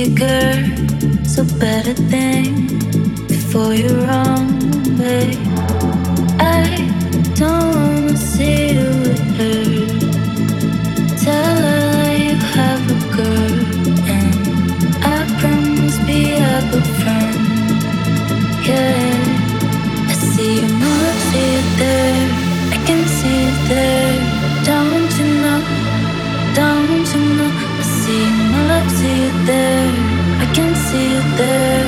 It's a better thing before you're wrong, babe. I don't. there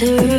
to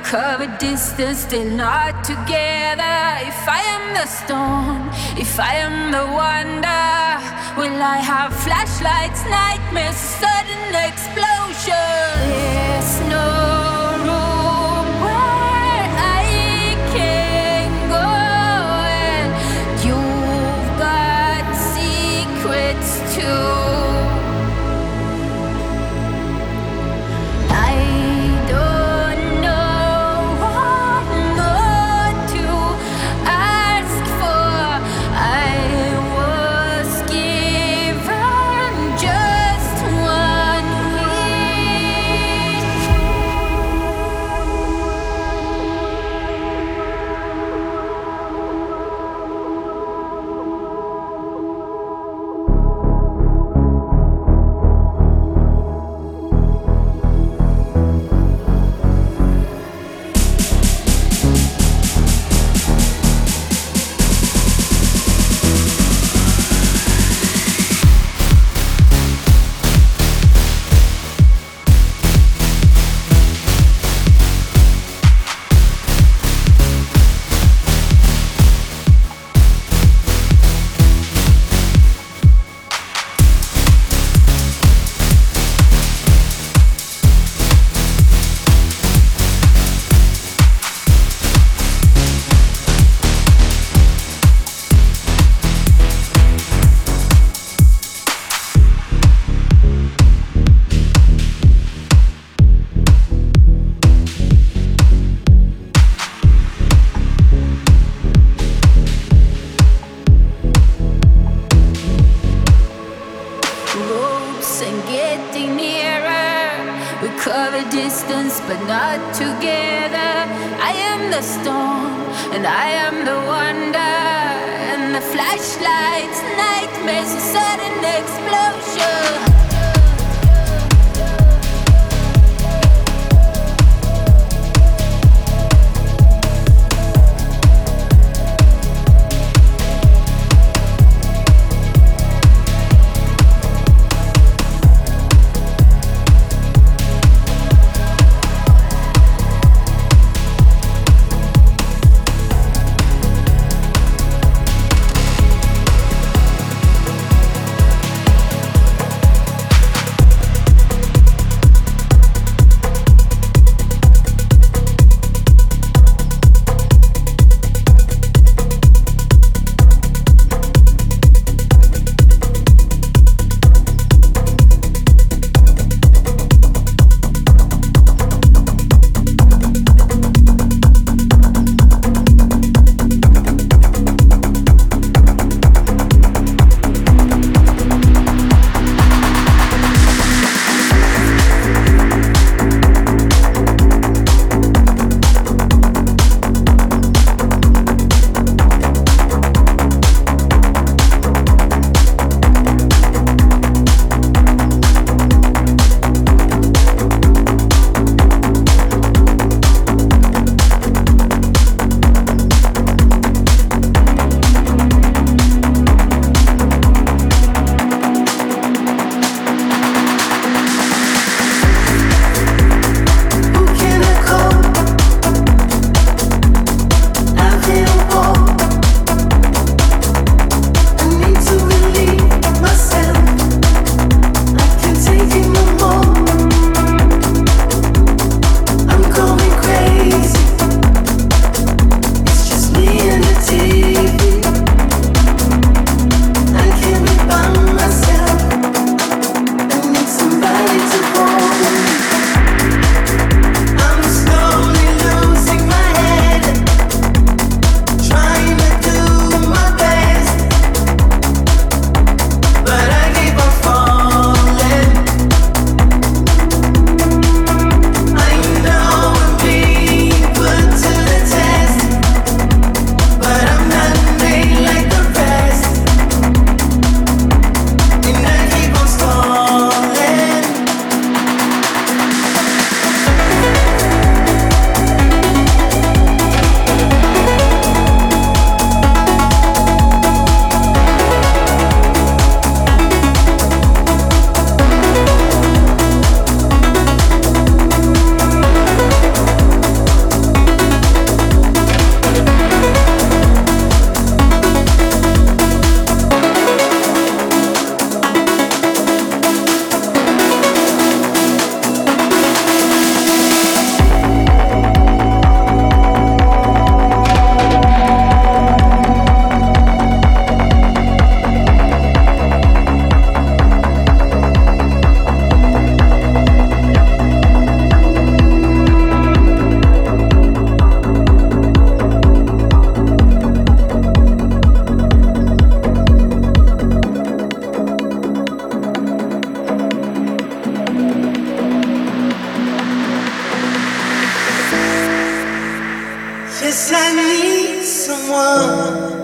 We cover distance, still not together. If I am the storm, if I am the wonder, will I have flashlights, nightmares, sudden explosion? There's Getting nearer. We cover distance, but not together. I am the storm, and I am the wonder. And the flashlights, nightmares, a sudden explosion. I need someone